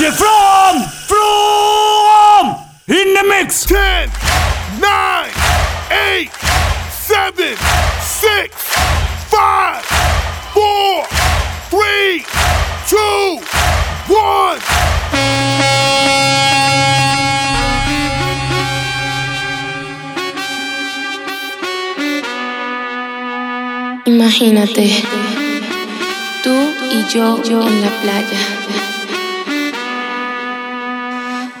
DJ From! From! In the mix! 10, 9, 8, 7, 6, 5, 4, 3, 2, 1. Imagínate, tú y yo, en la playa.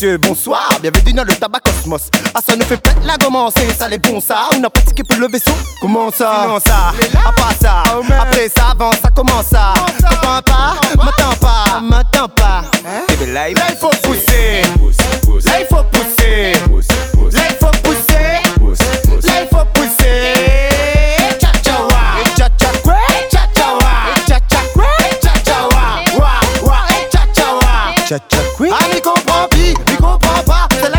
Messieurs, bonsoir, bienvenue dans le tabac Cosmos. Ah, ça nous fait peut-être la commencer, ça les bon ça. On n'a pas que pour le vaisseau. Comment ça? Comment ça Après ça, après ça, avant ça, comment ça? Comprends pas M'attends pas, m'attends pas. Là, il faut pousser. Là, il faut pousser. Là, il faut pousser.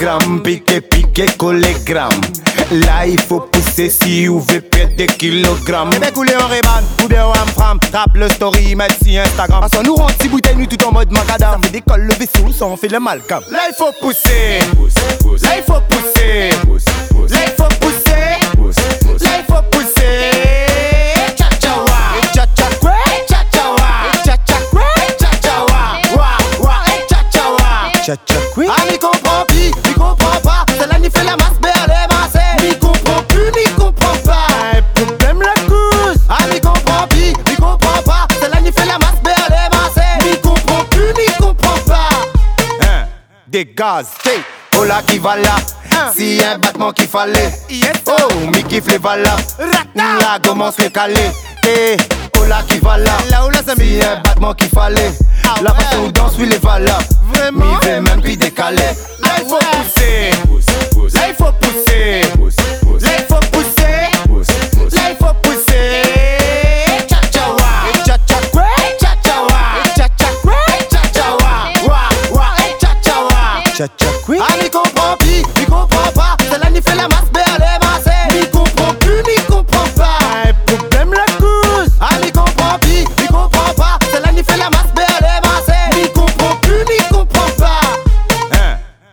Amstram, gram, piqué, piqué, collégramme. Là, il faut pousser si vous voulez perdre des kilogrammes. Eh bien, couler en réban, ou bien en fram, tape le story, mettre si Instagram. Parce qu'on nous rend si bouteille, nous tout en mode macadam. Ça fait décolle le vaisseau, ça on fait le malcam. Là, il faut pousser. Là, il faut pousser. Là, il faut pousser. Là, il faut pousser. Cha-cha-wa. Cha-cha-kwa. Cha-cha-wa. N'y fait la masse, mais elle est massée. M'y comprend plus, m'y comprend pas. Un problème la cause. Ah, m'y comprend pis, m'y comprend pas. C'est là, n'y fait la masse, mais elle est massée. M'y comprend plus, m'y comprend pas. Hein, des gaz, hey. Oh là qui va là. Si y a un battement qu'il fallait. Oh, mi kiffe les valas. Là commence le calé. Eh, là qui va là. Si un battement qu'il fallait. La façon où danse, oui les. Mi fait même puis décalé. Là il faut pousser. Là il faut pousser. Là il faut pousser. Là il faut pousser. Cha-cha-wa. Cha-cha-kwa.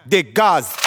Des gaz.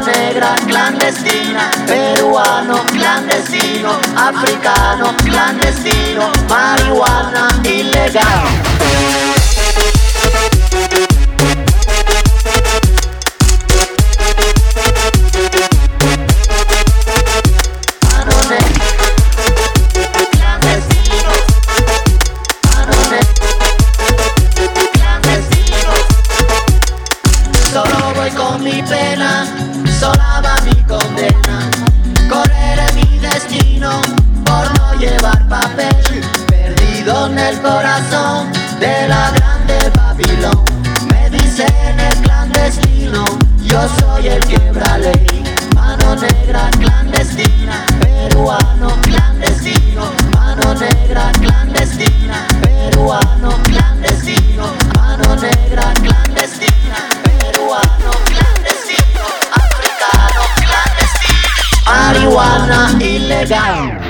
negra clandestina, peruano clandestino, africano clandestino, marihuana ilegal. down.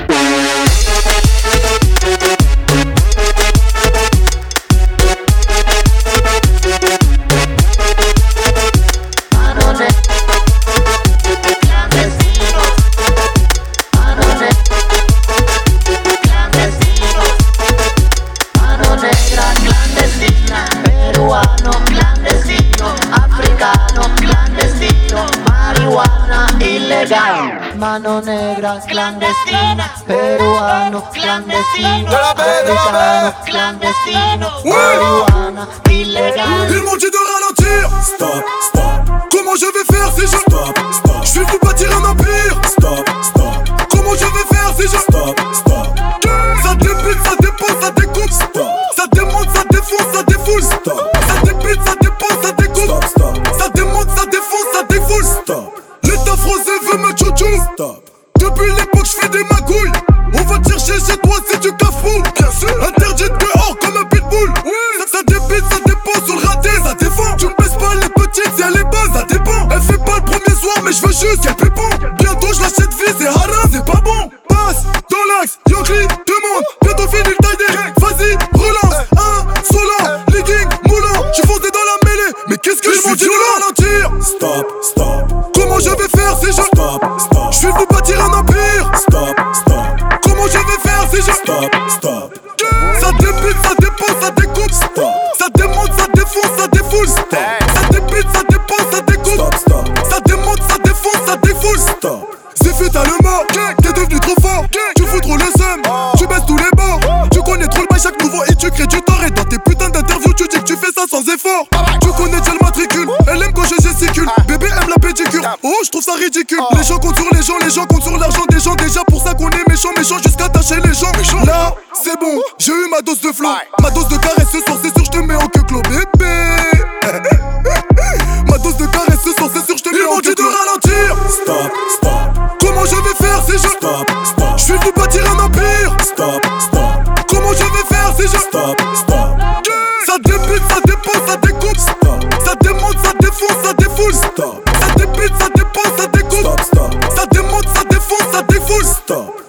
ça défoule. Stop. Ça débite, ça dépense, ça découpe. Stop, stop. Ça démonte, ça défonce, ça défoule. Stop.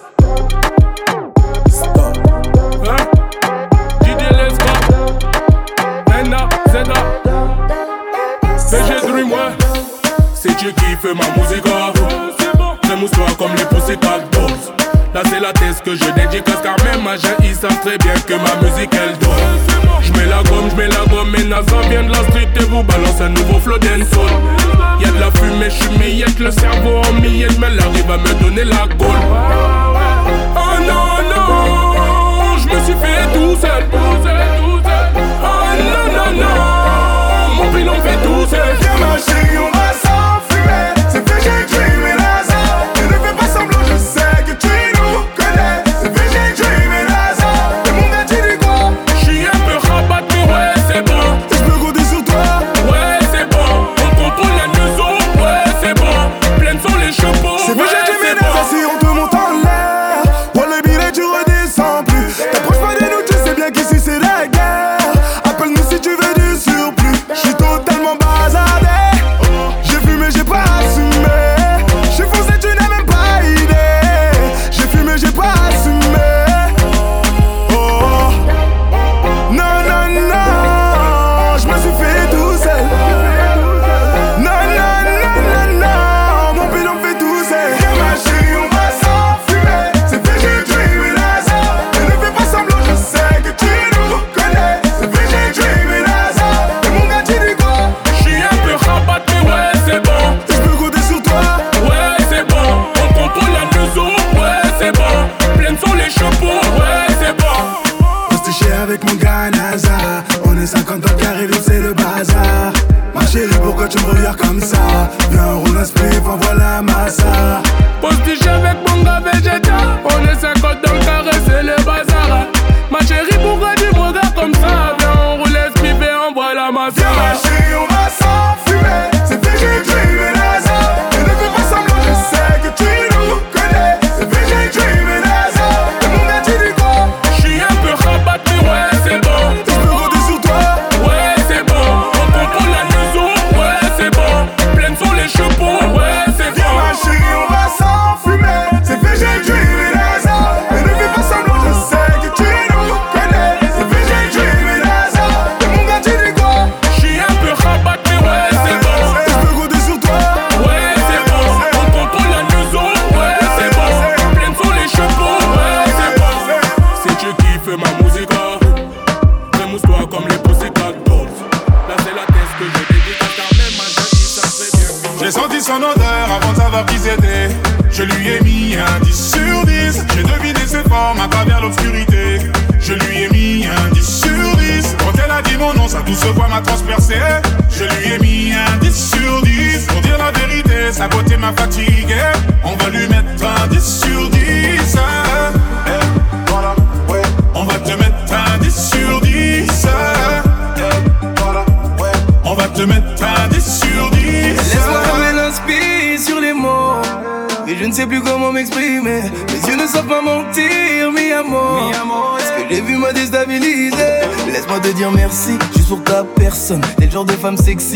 Stop. Hein? Mena, ma musique. Oh, Mousse-toi comme les Là c'est la thèse que je dédicace Car même très bien que ma musique elle un nouveau flow dancehall Y'a de la fumée, j'suis miette, le cerveau en miette mais elle arrive à me donner la gaule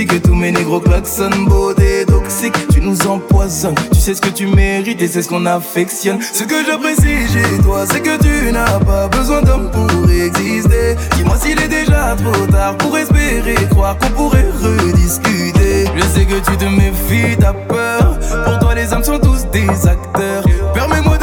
que tous mes négros klaxonnent Beauté toxique, tu nous empoisonnes. Tu sais ce que tu mérites et c'est ce qu'on affectionne. Ce que j'apprécie chez toi, c'est que tu n'as pas besoin d'homme pour exister. Dis-moi s'il est déjà trop tard pour espérer croire qu'on pourrait rediscuter. Je sais que tu te méfies, t'as peur. Pour toi les hommes sont tous des acteurs. Permets-moi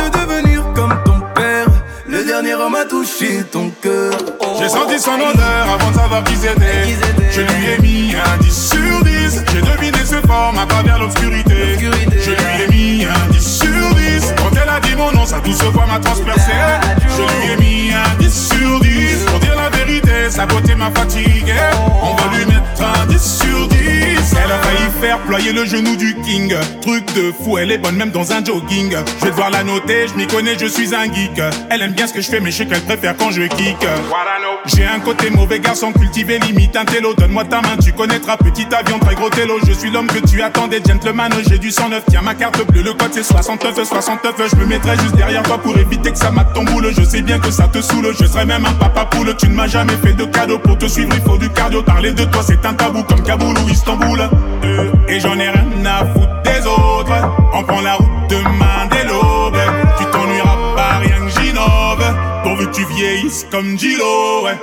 dernier homme a touché ton cœur. J'ai senti son odeur avant de savoir qui c'était. Je lui ai mis un 10 sur 10 J'ai deviné ce forme à travers l'obscurité. Je lui ai mis un 10 sur 10 Quand elle a dit mon nom, sa douce voix m'a transpercé. Je lui ai mis un 10 sur 10 Pour dire la vérité, sa beauté m'a fatigué. On va lui mettre un 10 sur 10 Elle a failli faire ployer le genou du king. Truc de fou, elle est bonne même dans un jogging. Je vais devoir la noter, je m'y connais, je suis un geek. Elle aime bien ce que je fais mais je sais qu'elle préfère quand je kick J'ai un côté mauvais garçon cultivé limite un télo Donne-moi ta main, tu connaîtras petit avion, très gros télo. Je suis l'homme que tu attendais, gentleman. J'ai du 109, tiens ma carte bleue, le code c'est 69, 69. Je me mettrai juste derrière toi pour éviter que ça mate ton boule. Je sais bien que ça te saoule, je serai même un papa poule. Tu ne m'as jamais fait de cadeau pour te suivre, il faut du cardio. Parler de toi, c'est un tabou comme Kaboul ou Istanbul. Euh, et j'en ai rien à foutre des autres. On prend la route comme Gilo, ouais.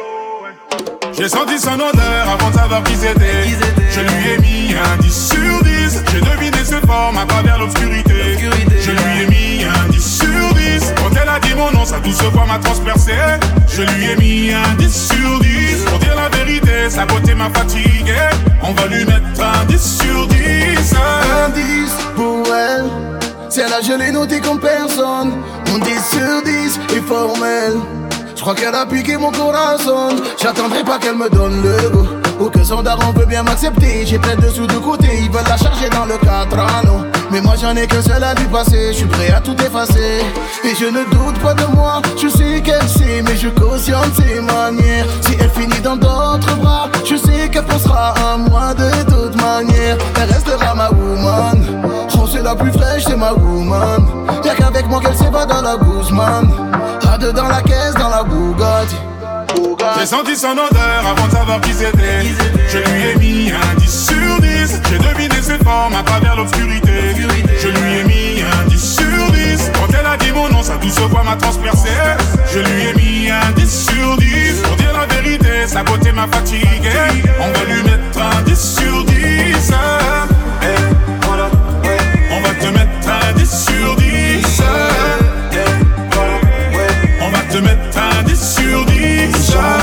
J'ai senti son odeur avant de savoir qui c'était. Je lui ai mis un 10 sur 10. J'ai deviné ses formes à travers l'obscurité. Je lui ai mis un 10 sur 10. Quand elle a dit mon nom, sa douce voix m'a transpercé. Je lui ai mis un 10 sur 10. Pour dire la vérité, sa beauté m'a fatigué. On va lui mettre un 10 sur 10. Un 10 pour elle. Si elle a gelé noté comme personne. Mon 10 sur 10 est formel. Je crois qu'elle a piqué mon corazon. J'attendrai pas qu'elle me donne le goût. Ou que son daron veut bien m'accepter. J'ai plein de sous de côté, ils veulent la charger dans le cadre Mais moi j'en ai qu'un seul à lui passer. Je suis prêt à tout effacer. Et je ne doute pas de moi. Je sais qu'elle sait, mais je cautionne ses manières. Si elle finit dans d'autres bras, je sais qu'elle pensera à moi de toute manière. Elle restera ma woman. Oh, c'est la plus fraîche, c'est ma woman. Y'a qu'avec moi qu'elle s'évade dans la Guzman. À dans la caisse, dans la Bugatti. J'ai senti son odeur avant de savoir qui c'était. Je lui ai mis un 10 sur 10. J'ai deviné ses formes à travers l'obscurité. Je lui ai mis un 10 sur 10. Quand elle a dit mon nom, sa douce voix m'a transpercé. Je lui ai mis un 10 sur 10. Pour dire la vérité, sa beauté m'a fatigué. On va lui mettre un 10 sur 10. On va te mettre un 10 sur 10. 10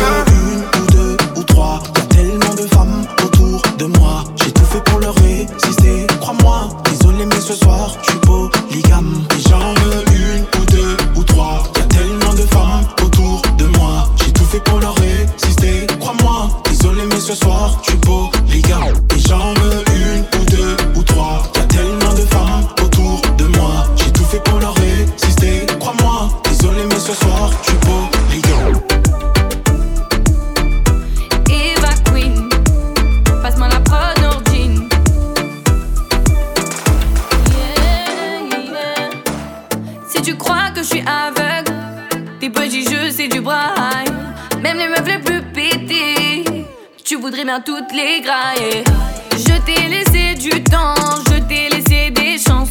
toutes les grailler. Je t'ai laissé du temps, je t'ai laissé des chances.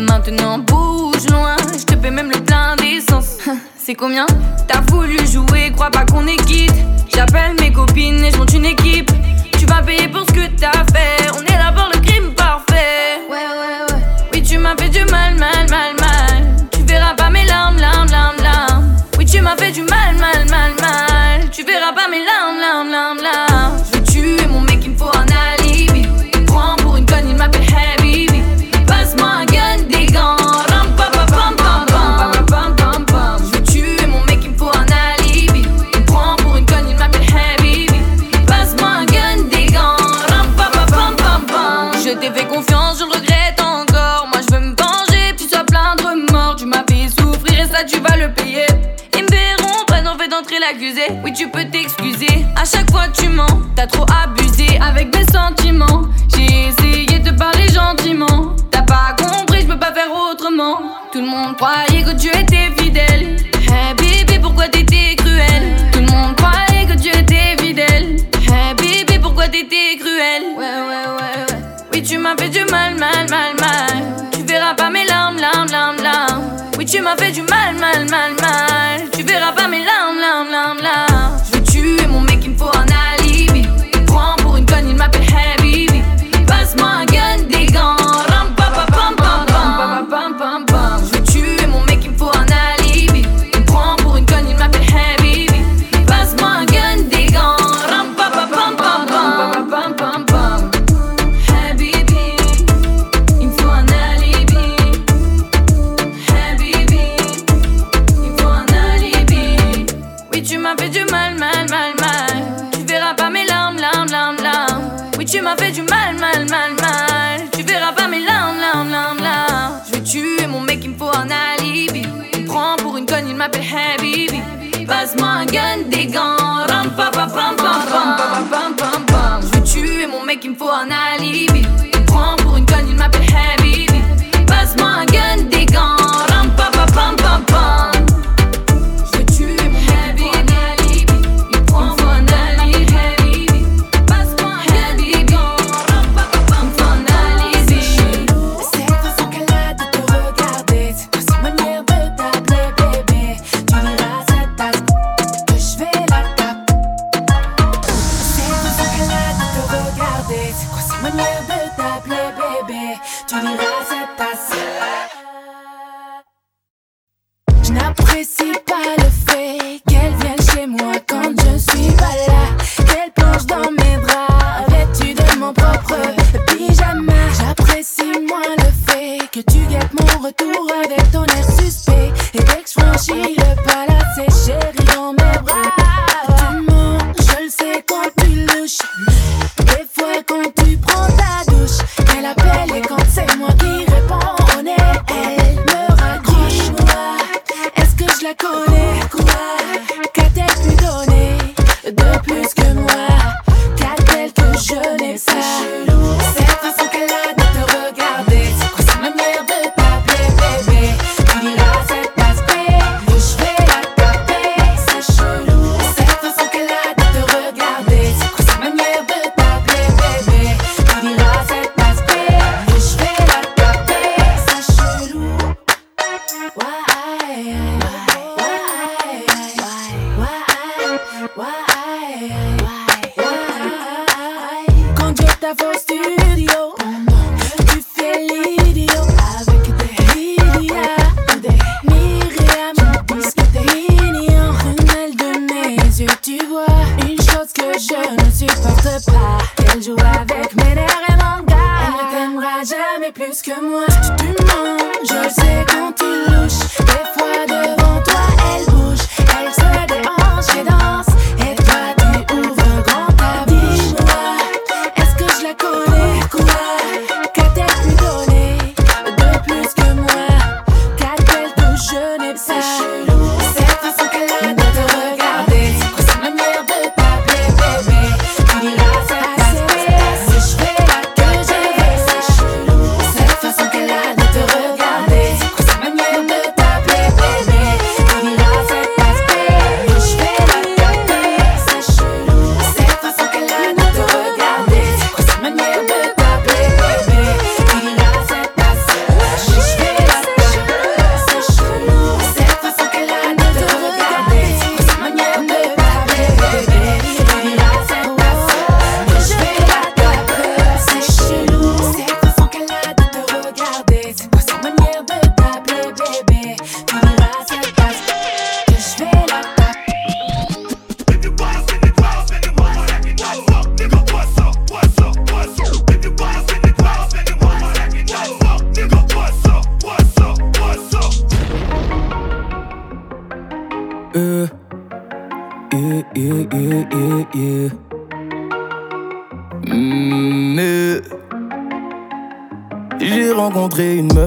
Maintenant bouge loin, je te paie même le plein d'essence. C'est combien T'as voulu jouer, crois pas qu'on est quitte. J'appelle mes copines et je monte une équipe. Tu vas payer pour ce que t'as fait. T'as trop abusé avec mes sentiments. J'ai essayé de parler gentiment. T'as pas compris, je peux pas faire autrement. Tout le monde croyait que tu étais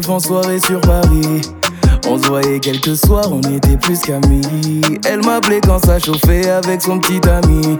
en soirée sur Paris. On se voyait quelques soirs, on était plus qu'amis. Elle m'appelait quand ça chauffait avec son petit ami.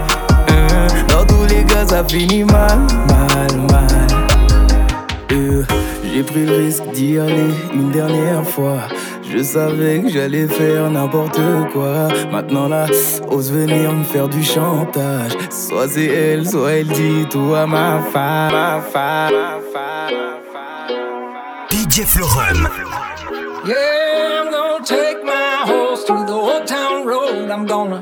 Ça finit mal, mal, mal. Euh, j'ai pris le risque d'y aller une dernière fois. Je savais que j'allais faire n'importe quoi. Maintenant là, ose venir me faire du chantage. Soit c'est elle, soit elle dit tout à ma femme, ma femme, ma femme. DJ Florum. Yeah, I'm gonna take my horse through the old town road. I'm gonna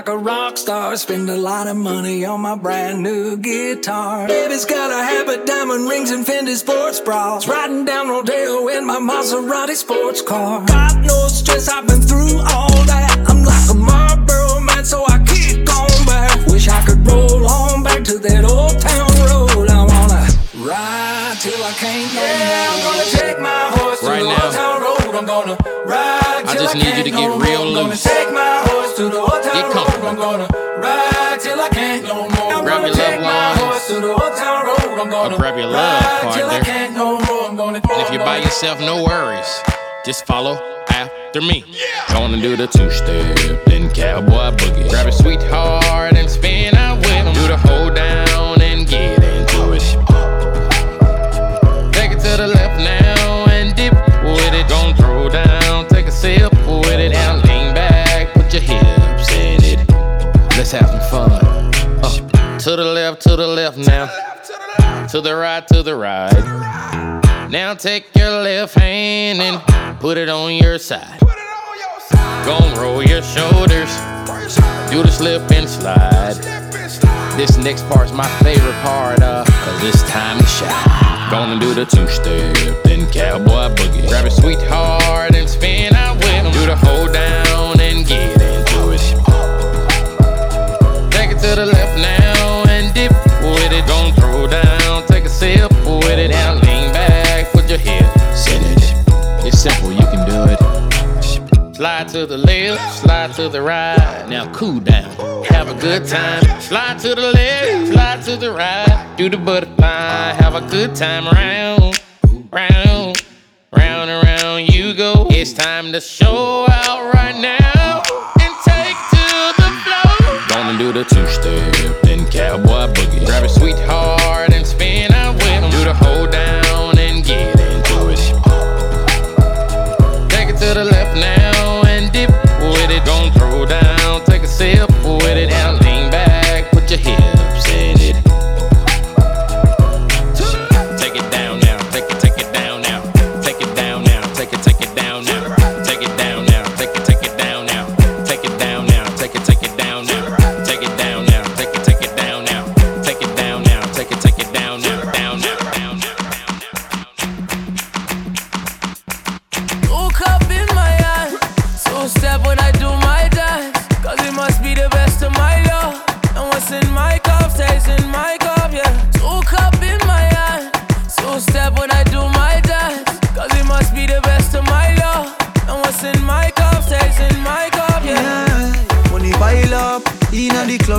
Like a rock star. Spend a lot of money on my brand new guitar. Baby's got a habit, diamond rings, and Fendi sports bras. Riding down Rodeo in my Maserati sports car. Got no stress, I've been through all that. I'm like a Marlboro man, so I keep going back. Wish I could roll on back to that old town road. I wanna ride till I can't no Yeah, I'm gonna take my horse Right to the old town road. I'm gonna ride I till just I need can't you to get more. real I'm gonna loose. Gonna grab your love ride till I partner. no more. And if you're by yourself, no worries. Just follow after me. Gonna do the two step, then cowboy boogie. Grab a sweetheart and spin out with him. Do the hold down and get into it. Take it to the left now and dip with it. Don't throw down, take a sip with it. Now lean back, put your hips in it. Let's have some fun. Uh, to the left, to the left now. To the right, to the right. Now take your left hand and put it on your side. Gon' roll your shoulders. Do the slip and slide. This next part's my favorite part, uh, cause it's time to shine. Gonna do the two step, then cowboy boogie. Grab a sweetheart and spin out with him. Do the hold down and get into it. Take it to the left Slide to the left, slide to the right. Now cool down, have a good time. Slide to the left, slide to the right. Do the butterfly, have a good time round, round, round and round you go. It's time to show out right now and take to the floor. Gonna do the two step, then cowboy boogie. Grab a sweetheart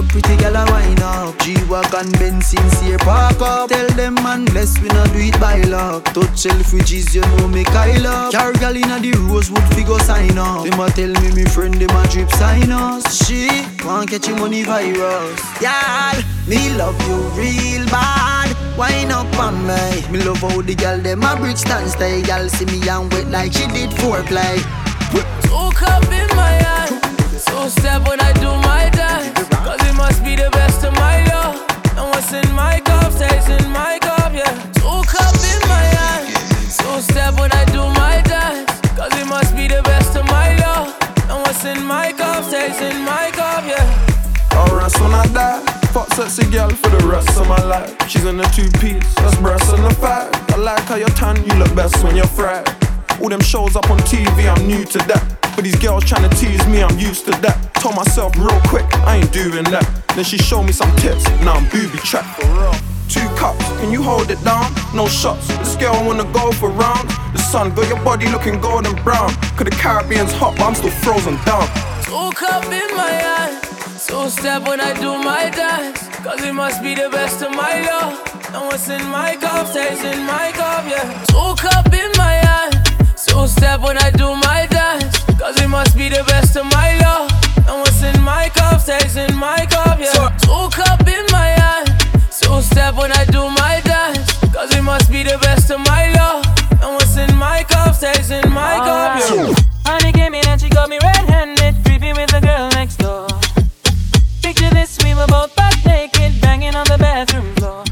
Club, pretty gal a wine up. G-Wagon, Benz, sincere park up. Tell them man, bless we not do it by luck. Touch Selfridges, you know me Kyle up. Car gal inna the Rosewood figure sign up. Them a tell me me friend them a drip sign us. She want catch your money virus. Y'all, me love you real bad. Wine up on me. Me love how the gal them a bridge stand stay. Gal see me and wet like she did foreplay. Two cup in my hand. Two step when I do my dance. Must be the best of my love. And what's in my cup stays in my cup, yeah. Two cup in my hand. Two step when I do my dance. Cause it must be the best of my love. And what's in my cup stays in my cup, yeah. Alright, when I die, fuck sexy girl for the rest of my life. She's in a two piece, that's breasts and a five. I like how you're tan, you look best when you're fried. All them shows up on TV, I'm new to that. But these girls trying to tease me, I'm used to that. Told myself real quick, I ain't doing that. Then she showed me some tips, now I'm booby trapped for real. Two cups, can you hold it down? No shots, this girl wanna go for rounds. The sun got your body looking golden brown. Cause the Caribbean's hot, but I'm still frozen down. Two cup in my hand. Two step when I do my dance. Cause it must be the best of my love. And what's in my cup stays in my cup, yeah. Two cup in my hand. Two step when I do my dance. Cause it must be the best of my love. And what's in my cup stays in my cup, yeah. Two cup in my hand. Two step when I do my dance. Cause it must be the best of my love. And what's in my cup stays in my cup, yeah. Honey came in and she got me red-handed, creepy with the girl next door. Picture this, we were both butt naked, banging on the bathroom floor.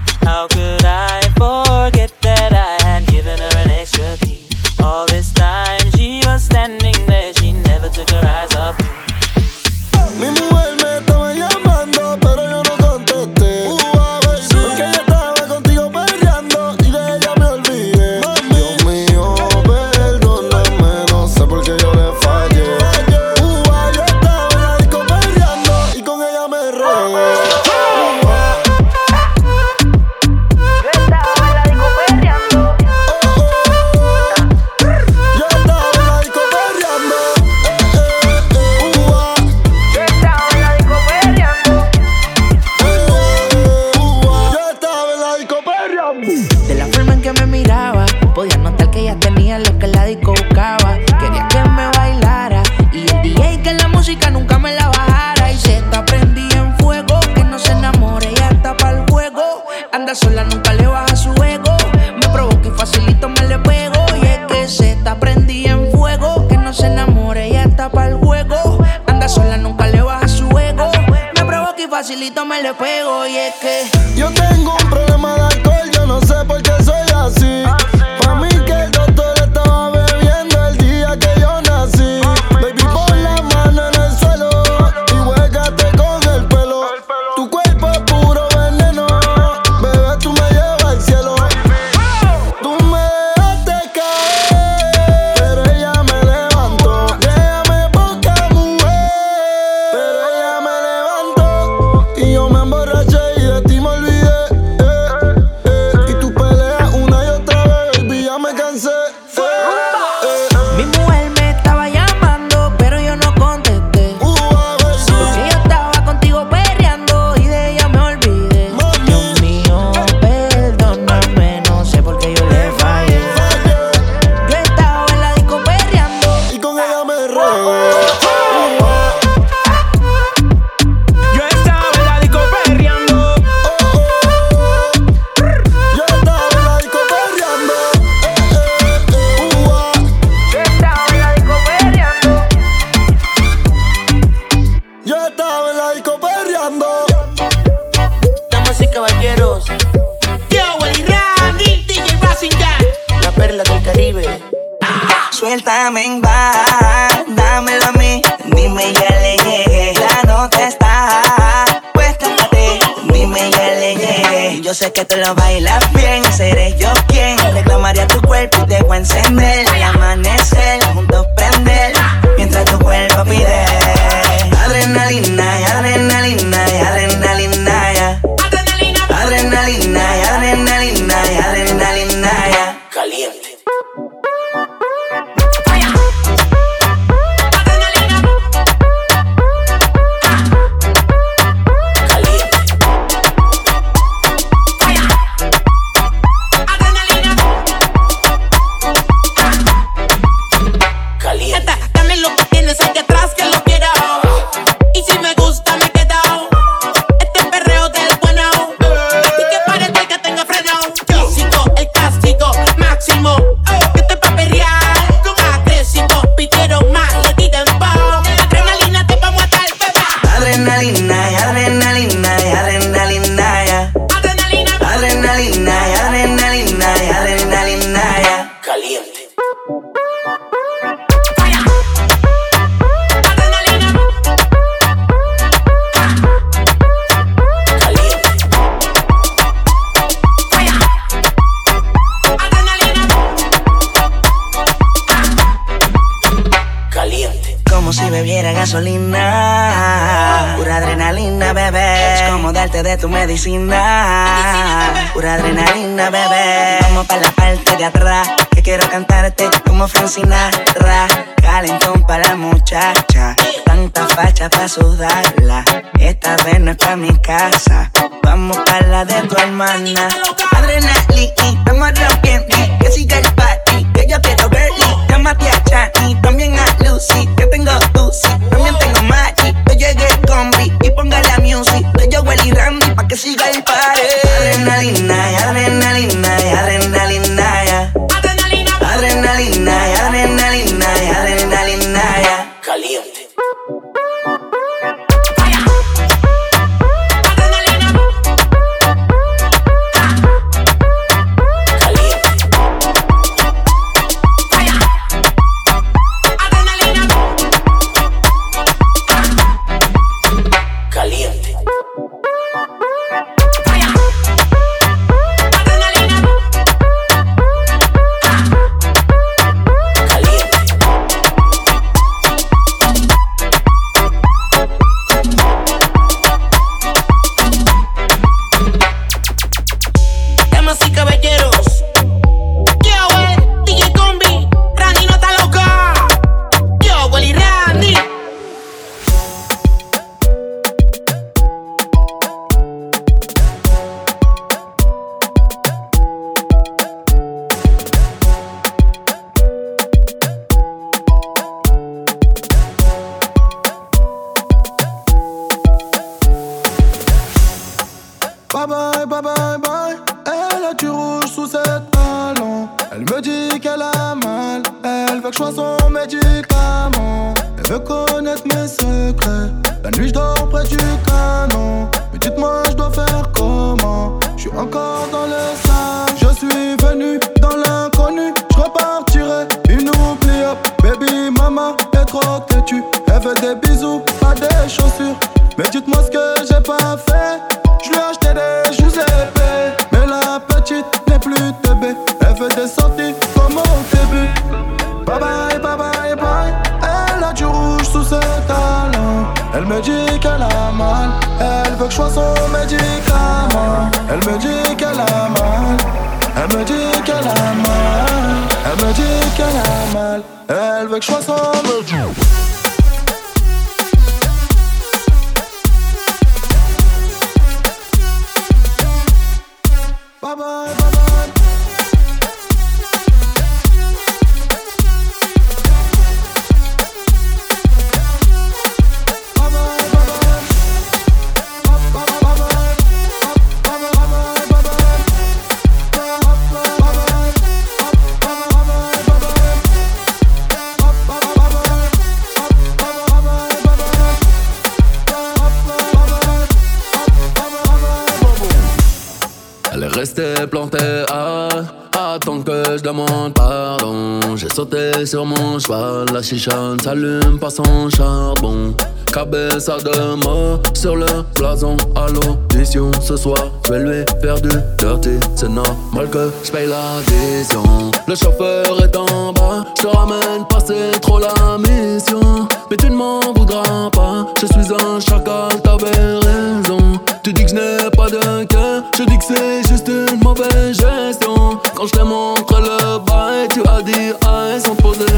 chichane s'allume pas sans charbon. Cabessa de mort sur le blason à l'audition ce soir. Je vais lui faire du dirty, c'est normal que je paye l'addition. Le chauffeur est en bas, je te ramène pas, c'est trop la mission. Mais tu ne m'en voudras pas, je suis un chacal, t'avais raison. Tu dis que je n'ai pas de cœur, je dis que c'est juste une mauvaise gestion. Quand je t'ai montré le bail, tu as dit, ah, ils sont posés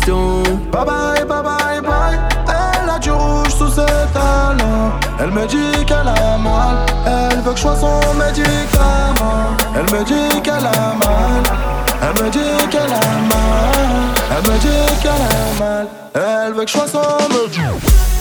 Bye bye, bye bye, bye. Elle a du rouge sous ses talons. Elle me dit qu'elle a mal. Elle veut que je sois son médicament. Elle me dit qu'elle a mal. Elle me dit qu'elle a mal. Elle me dit qu'elle a mal. Elle veut que je sois son médicament.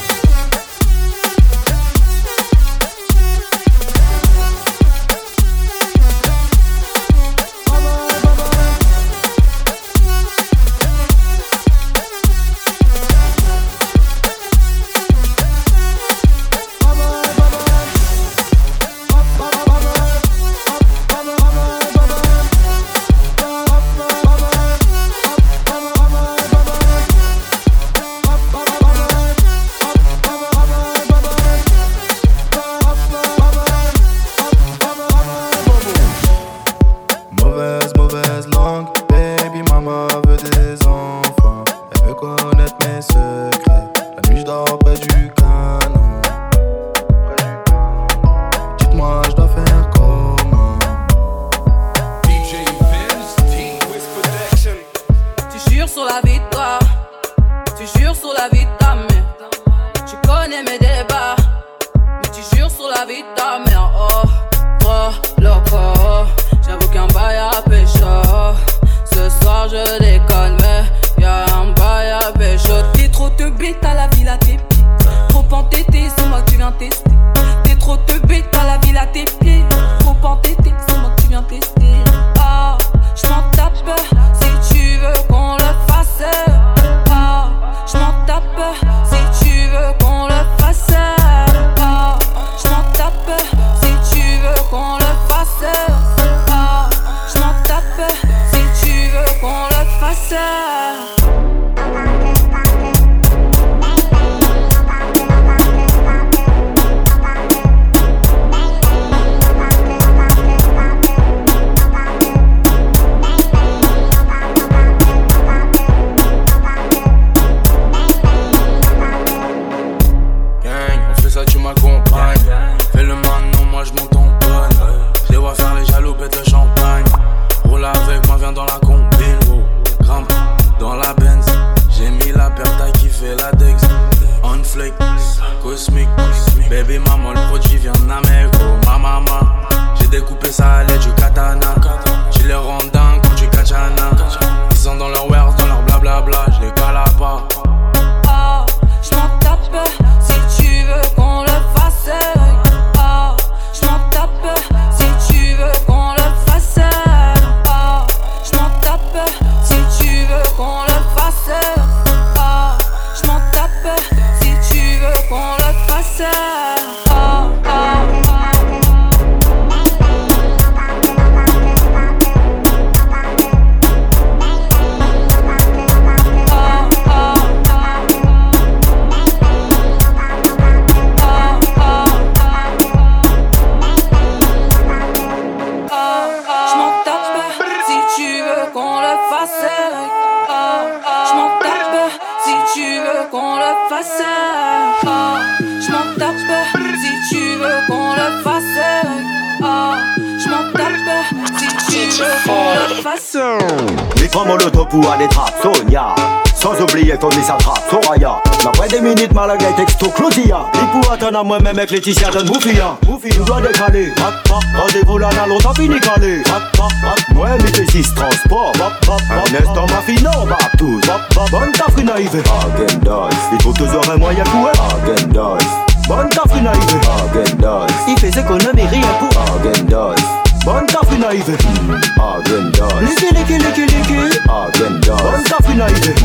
À moi-même avec Laetitia donne Moufia Moufi nous doit décaler Rendez-vous là dans longtemps fini calé. Moi mes six transport. Un instant ma fille non bah hop Bonne tafrine arrivée Agendas. Il trouve toujours un moyen pour elle Bonne tafrine arrivée Agendas. Il fait économie rien Bonne tafrine arrivée Agendas. Licky, licky, licky, licky Agendas. Bonne tafrine arrivée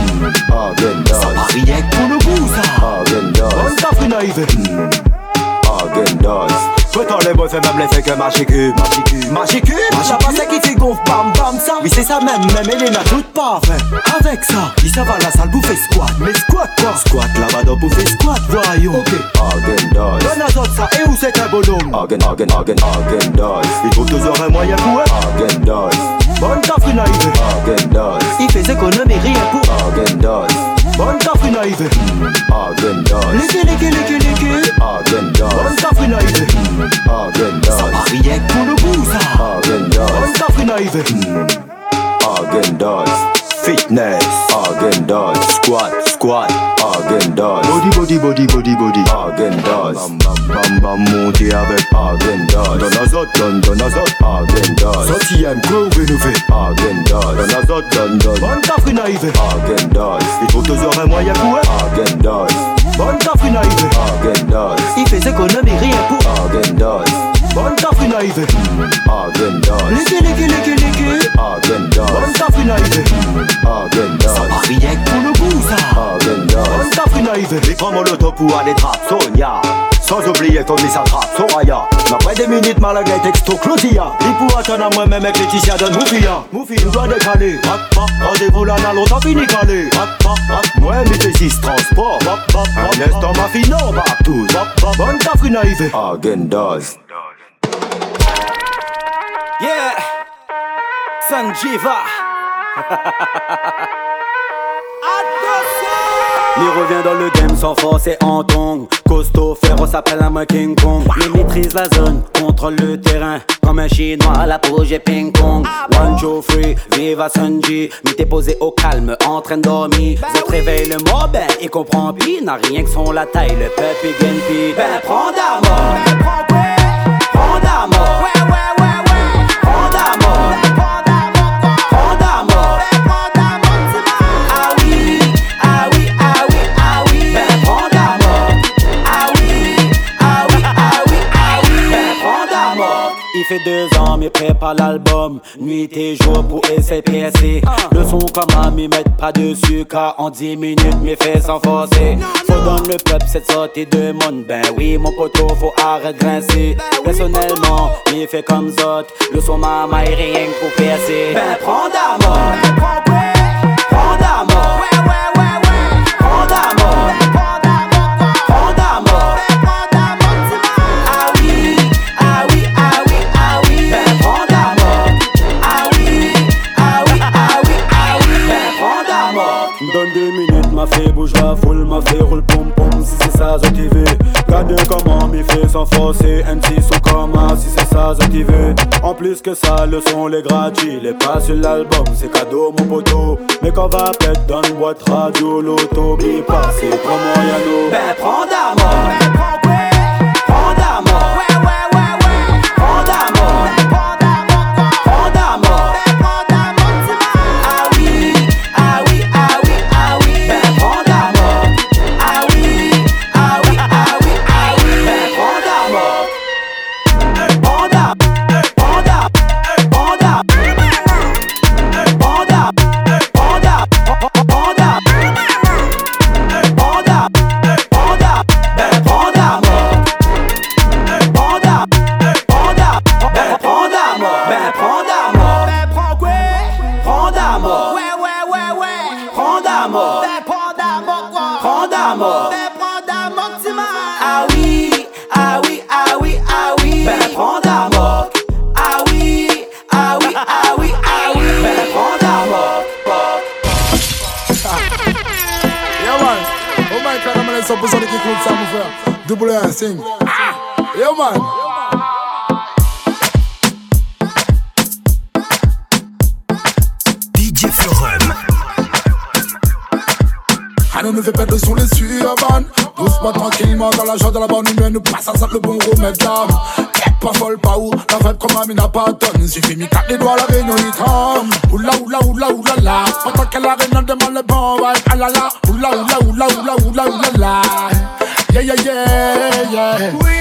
Agendas. Ça va rien que pour le goût ça Agendas Bonne tafrine arrivée Agendas Pourtant les boys fait même l'effet que Machicu Machicu Machicu La passe qui fait gonfle bam bam ça. Oui c'est ça même même elle n'a toute pas fait Avec ça Il ça va la salle bouffer squat. Mais squat quoi? Squat là-bas dans bouffer squat voyons. Ok. Agendas Donne à autres ça et où c'est un bonhomme? Agen Agen Agen Agendas Il trouve toujours un moyen pour elle Agendas Bonne tafrine arrivée. Agendas Il fait économie rien pour. Agendas Bonne tafrine arrivée Agendas Licky licky licky licky. Agendas Bonne tafrine arrivée Agendas Ça va rien que pour le goût ça Agendas Bonne tafrine arrivée Agendas Fitness. Agendas Squat Squat Agendas Body body body body body. Agendas Bam bam bam bam monter avec Agendas Donne azot donne donne azot Agendas Sorti un crew rénové Agendas Donne azot donne donne Bonne tafrine arrivée Agendas Il trouve toujours un moyen pour elle Agendas Bonne tafrine arrivée Agendas Il fait économie rien pour Agendas Bonne tafrine arrivée Agendas. Licky licky licky licky Agendas. Bonne tafrine arrivée Agendas. Ça va rien que pour le goût ça. Agendas. Bonne tafrine arrivée Les femmes molotov pour aller trap Sonia. Sans oublier ton sa trap Soraya. Après des minutes malgré texto Claudia. Il pour attendre à moi-même avec Laetitia donne Moufia Moufi nous doit décaler Hop hop Rendez-vous là dans longtemps fini calé. Hop hop hop. Moi mes six transport. Hop hop Un instant ma fille non bah tous Hop hop. Bonne tafrine arrivée Agendas Yeah, Sanjiva. Attention! M'y revient dans le game sans force et en tong. Costaud, féroce appelle à moi King Kong. Il maîtrise la zone, contrôle le terrain. Comme un chinois, la peau j'ai ping pong. One Joe Free, viva Sunji. Mais t'es posé au calme, en train de dormir. Je te réveille le mot, ben il comprend pis. N'a rien que son la taille, le peuple gagne pis. Ben prends d'amour. Prends d'amour. Fait deux ans, mais prépare l'album. Nuit et jour pour essayer PSC. Le son comme à m'y mettre pas dessus, car en 10 minutes, mes fesses sans forcer. Faut donner le peuple cette sortie de monde. Ben oui, mon poteau, faut arrêter grincer. Personnellement, m'y fait comme Zot. Le son m'a rien que pour percer. Ben prends d'amour. Prends d'amour. Bouge la foule, ma fait roule pom pom si c'est ça activé. Regardez comment mes fait sans forcer, MC sont comme si c'est ça activé. En plus que ça, le son les gratuit, les pas sur l'album, c'est cadeau mon poteau. Mais quand va peut-être dans une boîte radio, l'auto, m'y passer comme Moyano. Ben prends. Dans la joie de la bonne humeur Nous passe ensemble le bon remède d'âme Tête pas folle, pas où La vibe comme Amina Patton. Suffit mis quatre doigts, la réunion il tremble Oula, oula, oula, oula, la. Pendant qu'elle arène, on demande le bon vibe Ah la la, oula, oula, oula, oula, oula, oula, la. Yeah, yeah, yeah, yeah. Oui,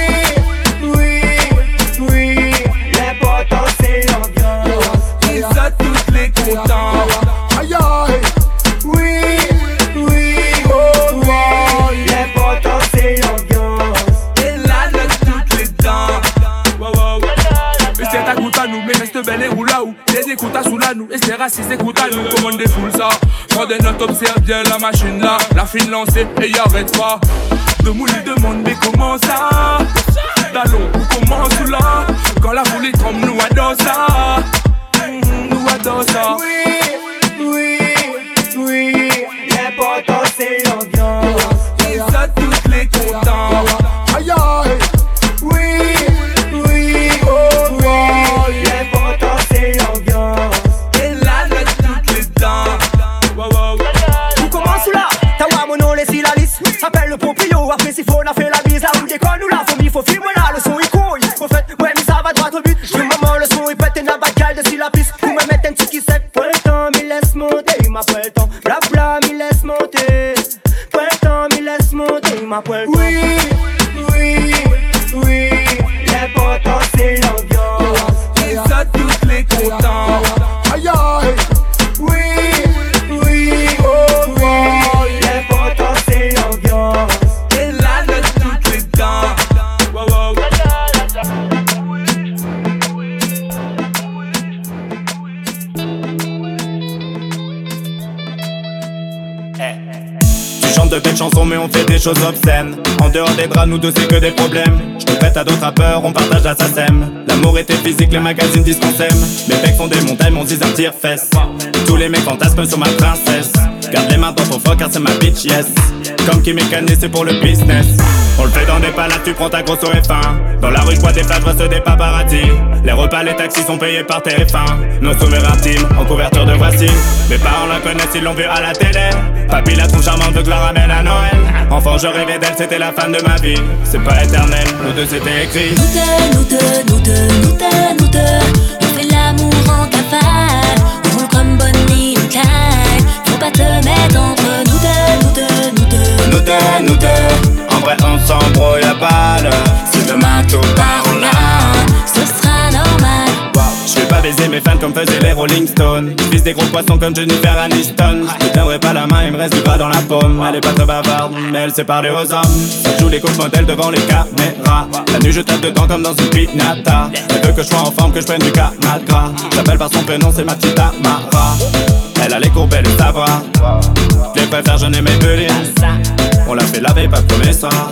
À sous la nous, et c'est raciste, écoute à nous. Comment on défoule ça. Prends des notes, observe bien la machine là. La fine lancée, et y arrête pas. De moule, il demande, mais comment ça? Talon, ou comment sous là Quand la foule est tremble, nous adore ça. Mm, Nous adore ça. Oui, oui, oui, l'important En dehors des draps nous deux c'est que des problèmes Je te à d'autres rappeurs, on partage la SACEM L'amour était physique, les magazines disent qu'on s'aime Mes pecs font des montagnes, mon zizar tire fesse Tous les mecs fantasment sur ma princesse Garde les mains dans ton car c'est ma bitch, yes. Comme qui mécanise, c'est pour le business. On le fait dans des palaces, tu prends ta grosse au F1. Dans la rue, je des flashs, des paparazzi. Les repas, les taxis sont payés par TF1. Nos souverains intimes, en couverture de voici. Mes parents la connaissent, ils l'ont vu à la télé. Papy, la tronche charmante, veut que la ramène à Noël. Enfant, je rêvais d'elle, c'était la femme de ma vie. C'est pas éternel, nous deux c'était écrit. Nous deux, nous deux, nous deux, nous deux, nous deux. On fait l'amour en cavale. On roule comme Bonnie ou Clyde. Faut pas te mettre entre nous deux, nous deux, nous deux. Nous deux, nous deux. En vrai, on s'embrouille à balle. Mes fans comme faisaient les Rolling Stones. Je vise des gros poissons comme Jennifer Aniston. Je tiendrai pas la main, il me reste du bras dans la paume. Elle est pas très bavarde, mais elle sait parler aux hommes. Elle joue les coups modèles devant les caméras. La nuit, je tape dedans comme dans une piñata. Elle veut que je sois en forme, que je prenne du camagra. J'appelle par son prénom, c'est ma petite Amara. Elle a les courbes, elle le savoir. Je les préfère, je n'ai mes On l'a fait laver, pas premier soir.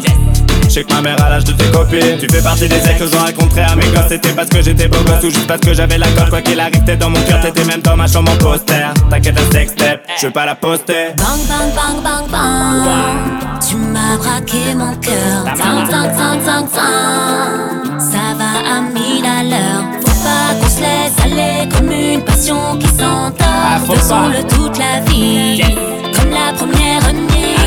Je sais que ma mère a l'âge de tes copines Tu fais partie des ex que j'ai rencontrés à mes gosses C'était parce que j'étais beau gosse ou juste parce que j'avais la cote Quoi qu'il arrive t'es dans mon cœur T'étais même dans ma chambre en poster T'inquiète un sextape, je veux pas la poster Bang, bang, bang, bang, bang. Tu m'as braqué mon cœur. Tang, tang, tang, tang. Ça va à mille à l'heure. Faut pas qu'on se laisse aller comme une passion qui s'entend. faut Faisons-le toute la vie. Comme la première nuit.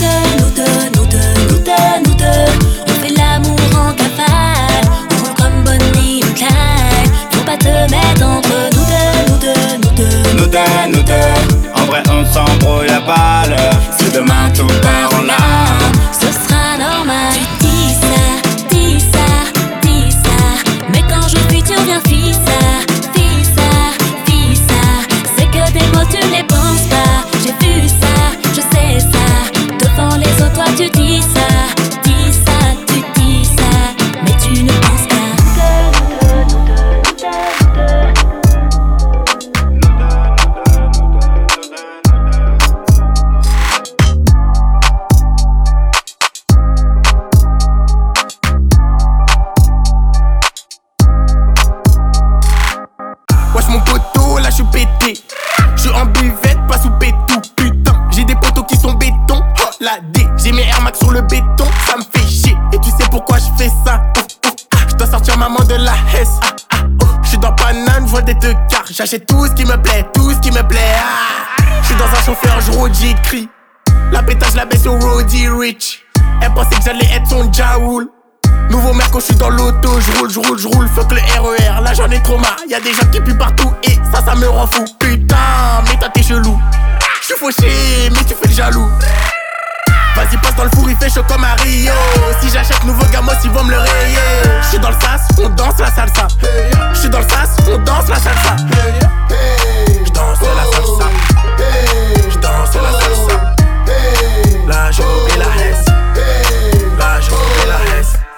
Deux, nous deux, nous deux, nous deux, nous deux. On fait l'amour en cavale. On roule comme Bonnie ou Clyde. Faut pas te mettre entre nous deux, nous deux, nous deux. Nous deux, nous deux En vrai on s'embrouille à balle Si demain tout part en larmes Ce sera normal. J'achète tout ce qui me plaît, tout ce qui me plaît. Ah. Je suis dans un chauffeur, je rôde, j'écris. La pétage, la baisse au Roddy Rich. Elle pensait que j'allais être son Jaoul. Nouveau quand je suis dans l'auto, je roule, je roule, je roule, fuck le RER, là j'en ai trop marre, y'a des gens qui puent partout et ça ça me rend fou. Putain, mais toi t'es chelou. Je suis fauché, mais tu fais le jaloux. Vas-y passe dans le four, il fait chaud à Rio. Si j'achète nouveau gamos, ils vont me le rayer. Je suis dans le sas, on danse la salsa. Je suis dans le sas, on danse la salsa. Je danse la salsa. Je danse la salsa. Là j'ai la Hesse. Là j'ai.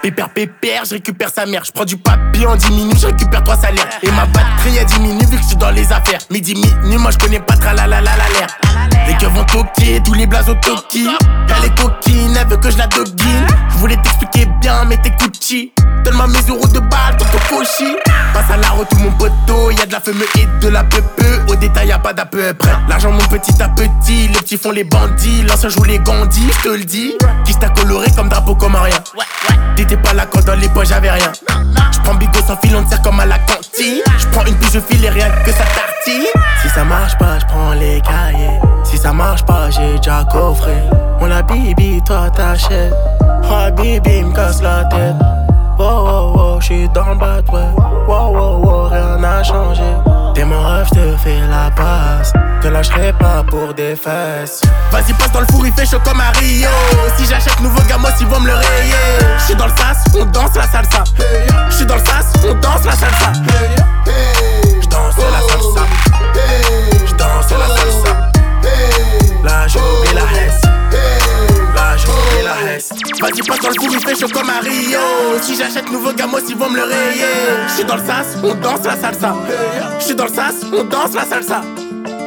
Pépère, pépère, je récupère sa mère. Je prends du papier en 10 minutes, je récupère trois salaires. Et ma batterie a diminue vu que je suis dans les affaires. Midi, minuit, moi je connais pas tra la la la la. Les keufs vont toquer, tous les blazes au toki. Elle est coquine, elle veut que je la doguine. Je voulais t'expliquer bien, mais t'écoutes chi. Donne-moi mes euros de balle, ton cochi. Passe à la route, tout mon poteau. Y'a de la fumée et de la peu Au détail, y'a pas d'à peu près. L'argent monte petit à petit. Les petits font les bandits. L'ancien joue les gandis, je te le dis. Qui t'a coloré comme drapeau comme rien. T'étais pas là quand dans les poches j'avais rien. J'prends bigot sans fil, on sert comme à la cantine. J'prends une touche, je file et rien que ça tartine. Si ça marche pas, j'prends les cahiers. Si ça marche pas, j'ai déjà coffré. On la bibi, toi t'achètes. Oh bibi, me casse la tête. Wow, wow, wow, j'suis dans le bad, ouais. Wow, wow, wow, rien n'a changé. T'es mon rêve, j'te fais la passe. Te lâcherai pas pour des fesses. Vas-y, passe dans le four, il fait chaud comme à Rio. Si j'achète nouveau gamos, ils vont me le rayer. J'suis dans le sas, on danse la salsa. J'suis dans le sas, on danse la salsa. J'danse la salsa. J'danse la salsa. Là, j'ai oublié la Hesse. J'ai oublié la Hesse. Vas-y, passe dans le four, il fait chaud comme à Rio. Si j'achète nouveau gamos, ils vont me le rayer. J'suis dans le sas, on danse la salsa. J'suis dans le sas, on danse la salsa.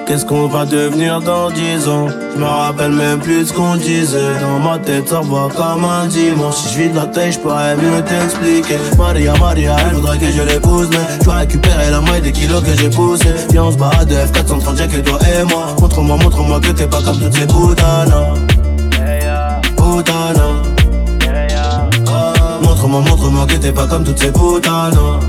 Qu'est-ce qu'on va devenir dans 10 ans? Je me rappelle même plus ce qu'on disait Dans ma tête ça va comme un dimanche Si je vis de la tête je pourrais mieux t'expliquer Maria Maria elle voudrait que je l'épouse Mais je dois récupérer la maille des kilos que j'ai poussé Viens on se bat de F430 j'ai que toi et moi Montre-moi montre-moi que t'es pas comme toutes ces putanas Putanas Montre-moi montre-moi que t'es pas comme toutes ces putanas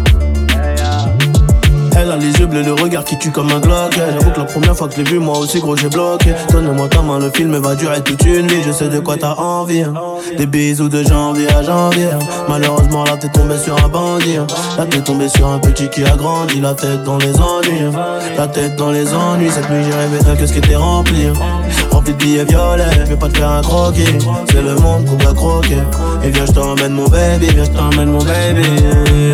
elle a les yeux bleus, le regard qui tue comme un Glock. J'avoue que la première fois que je l'ai vu, moi aussi gros j'ai bloqué. Donne-moi ta main, le film va durer toute une vie. Je sais de quoi t'as envie hein. Des bisous de janvier à janvier hein. Malheureusement là t'es tombé sur un bandit hein. Là t'es tombé sur un petit qui a grandi La tête dans les ennuis La tête dans les ennuis Cette nuit j'ai rêvé d'un qu'est-ce qui était rempli Rempli pas te faire un croquis C'est le monde qu'on va croquer Et viens je t'emmène mon baby Viens je t'emmène mon baby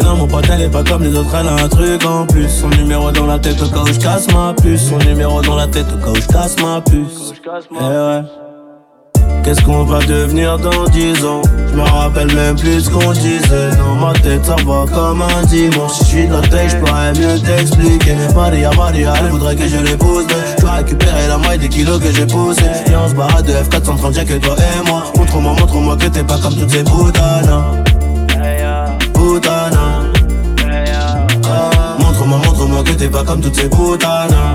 Non mon pote elle est pas comme les autres Elle a un truc en plus son numéro dans la tête au cas où je casse ma puce. Son numéro dans la tête au cas où je casse ma puce. Eh ouais. Qu'est-ce qu'on va devenir dans 10 ans? Je me rappelle même plus ce qu'on disait. Dans ma tête ça va comme un dimanche. Si je suis de la tête je pourrais mieux t'expliquer. Maria Maria elle voudrait que je l'épouse Mais je dois récupérer la maille des kilos que j'ai poussé. Et on se barre de F430 j'ai que toi et moi. Montre-moi montre-moi que t'es pas comme toutes ces putanas Putanas Montre-moi, montre-moi que t'es pas comme toutes ces putanas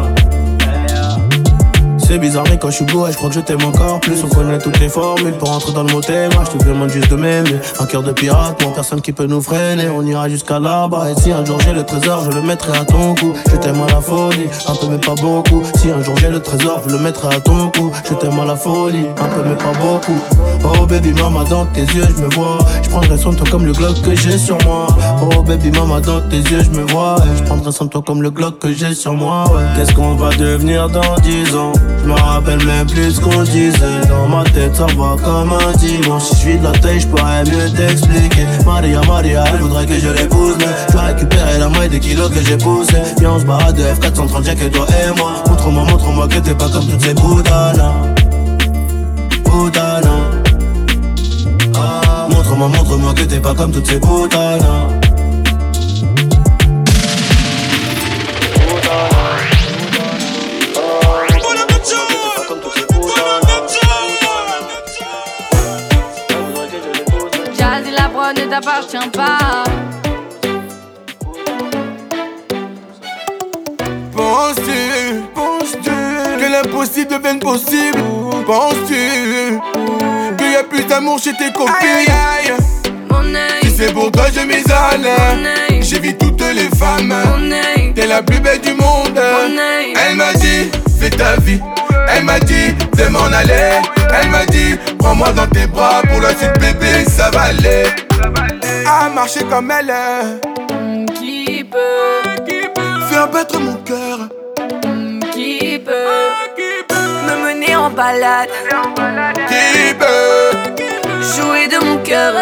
c'est bizarre mais quand je suis beau, je crois que je t'aime encore plus. On connaît toutes les formules pour entrer dans le mot Moi je te demande juste de m'aimer. Un cœur de pirate, moi personne qui peut nous freiner. On ira jusqu'à là-bas. Et si un jour j'ai le trésor, je le mettrai à ton cou Je t'aime à la folie, un peu mais pas beaucoup. Si un jour j'ai le trésor, je le mettrai à ton cou Je t'aime à la folie, un peu mais pas beaucoup. Oh baby mama dans tes yeux je me vois. Je prendrai soin de toi comme le Glock que j'ai sur moi. Oh baby mama dans tes yeux je me vois. Je prendrai soin de toi comme le Glock que j'ai sur moi. Qu'est-ce qu'on va devenir dans 10 ans? Je me rappelle même plus ce qu'on disait. Dans ma tête ça va comme un dimanche. Si je suis de la tête je pourrais mieux t'expliquer. Maria Maria elle voudrait que je l'épouse Mais je récupérer la moitié des kilos que j'ai poussé Viens on se barre de F430 j'ai que toi et moi. Montre-moi montre-moi que t'es pas comme toutes ces putanas Putanas Montre-moi montre-moi que t'es pas comme toutes ces t'appartient pas. Penses-tu, penses-tu que l'impossible devienne possible? Penses-tu qu'il y a plus d'amour chez tes copines? Si c'est pour toi je m'isole. J'évite toutes les femmes. T'es la plus belle du monde. Elle m'a dit fais ta vie. Elle m'a dit de m'en aller Elle m'a dit prends-moi dans tes bras Pour la suite bébé ça va aller. À marcher comme elle Qui peut Faire battre mon cœur. Qui peut Me mener en balade Qui peut Jouer de mon cœur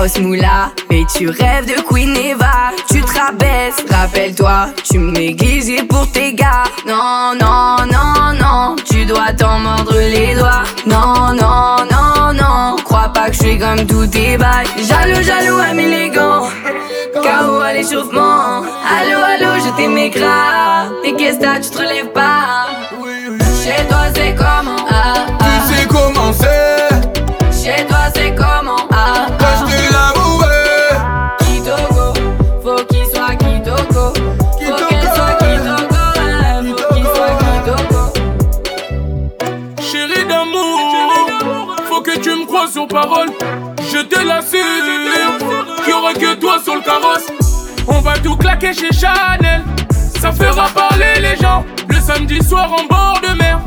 grosse moula Et tu rêves de Queen Eva. Tu te rabaisses, rappelle-toi Tu me pour tes gars. Non, non, non, non Tu dois t'en mordre les doigts. Non, non, non, non Crois pas que je suis comme tous tes bails. Jaloux, jaloux, ami les gants. KO à l'échauffement. Allô, allô, je t'aimais grave Mais qu'est-ce que tu te relèves pas? Chez toi c'est comment? Tout claquer chez Chanel, ça fera parler les gens. Le samedi soir en bord de mer,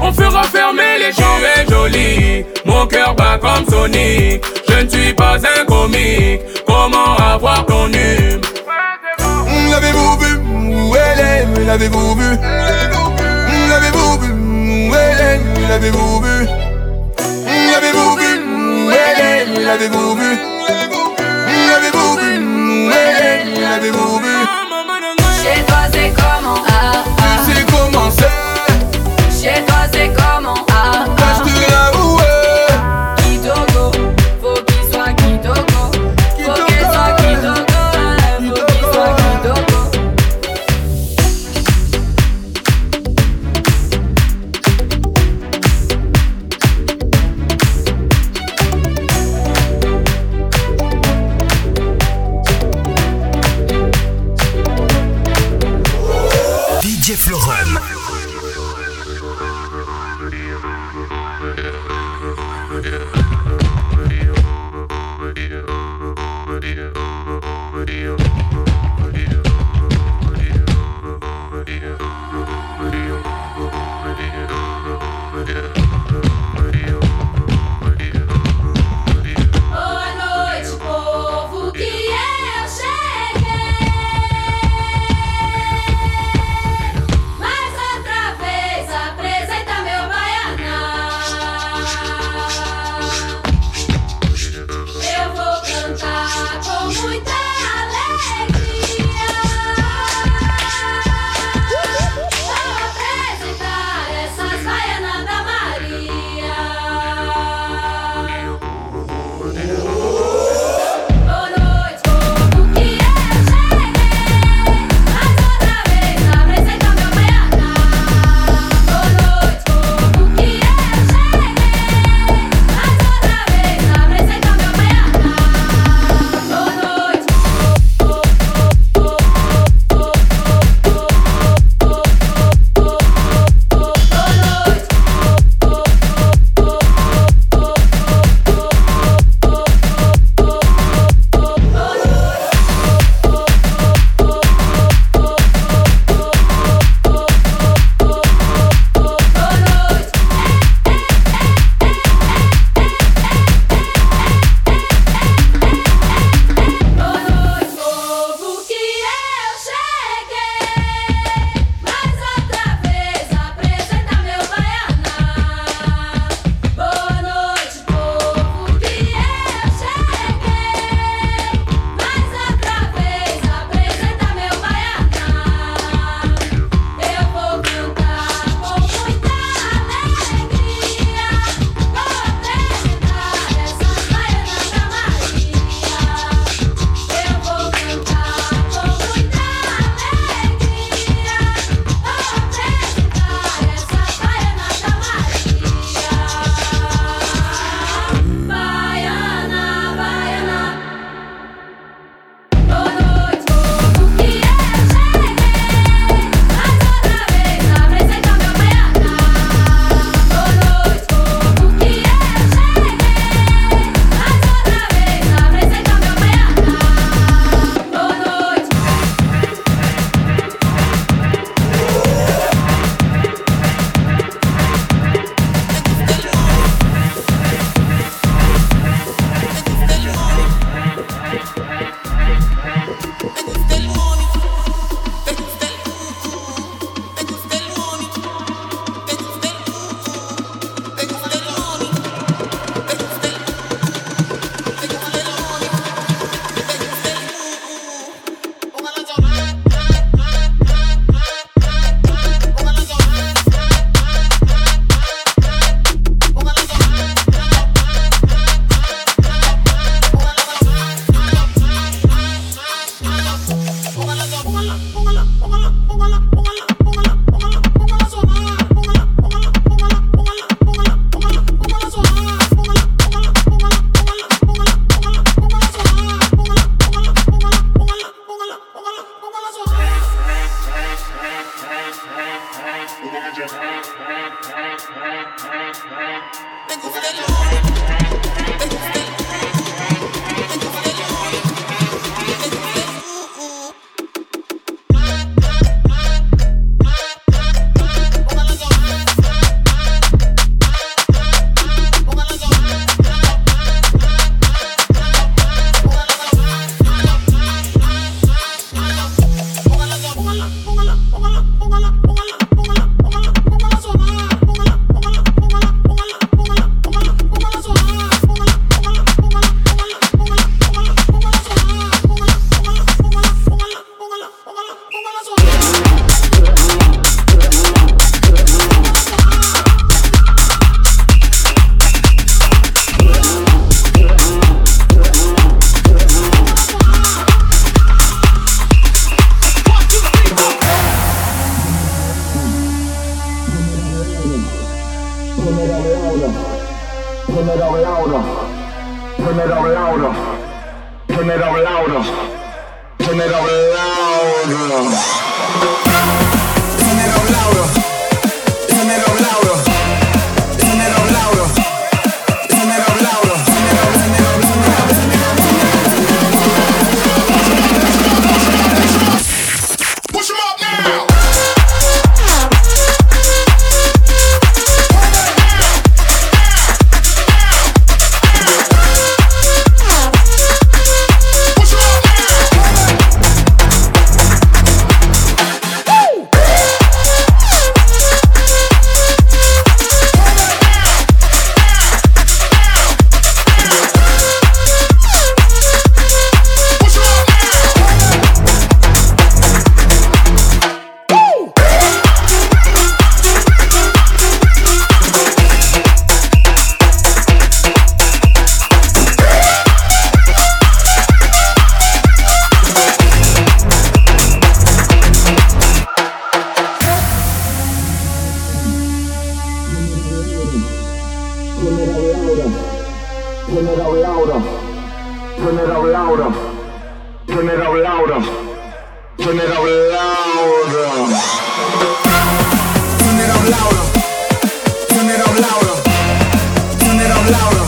on fera fermer les gens. Tu es jolie, mon cœur bat comme Sonic. Je ne suis pas un comique, comment avoir ton hume? L'avez-vous vu? Où elle est? L'avez-vous vu? L'avez-vous vu? Où elle est? L'avez-vous vu? L'avez-vous vu? Où elle est? L'avez-vous vu? L'avez-vous vu? Où elle est mauvaise. Chez toi c'est comment ah, ah. C'est comment c'est Chez toi c'est comment turn it up louder. Turn it up louder. Turn it up louder. Turn it up louder. Turn it up louder.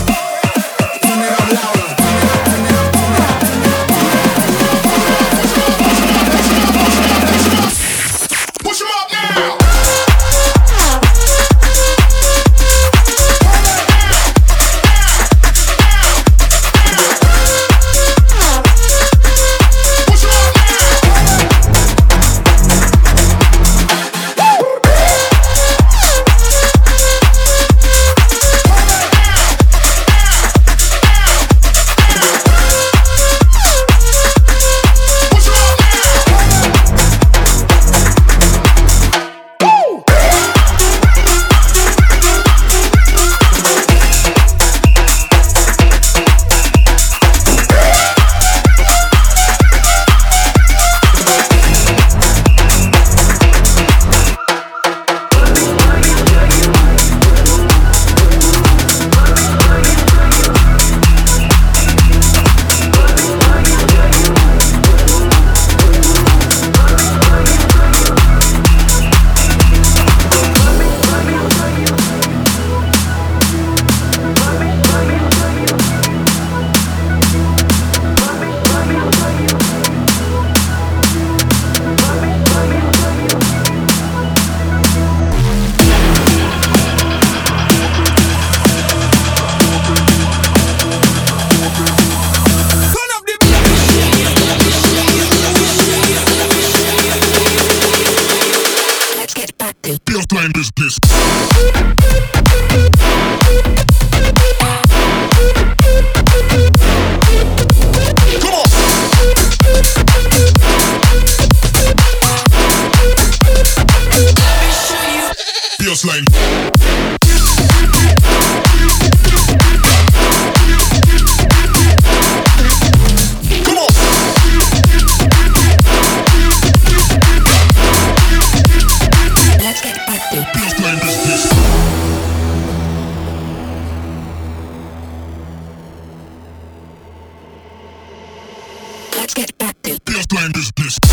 mind is this?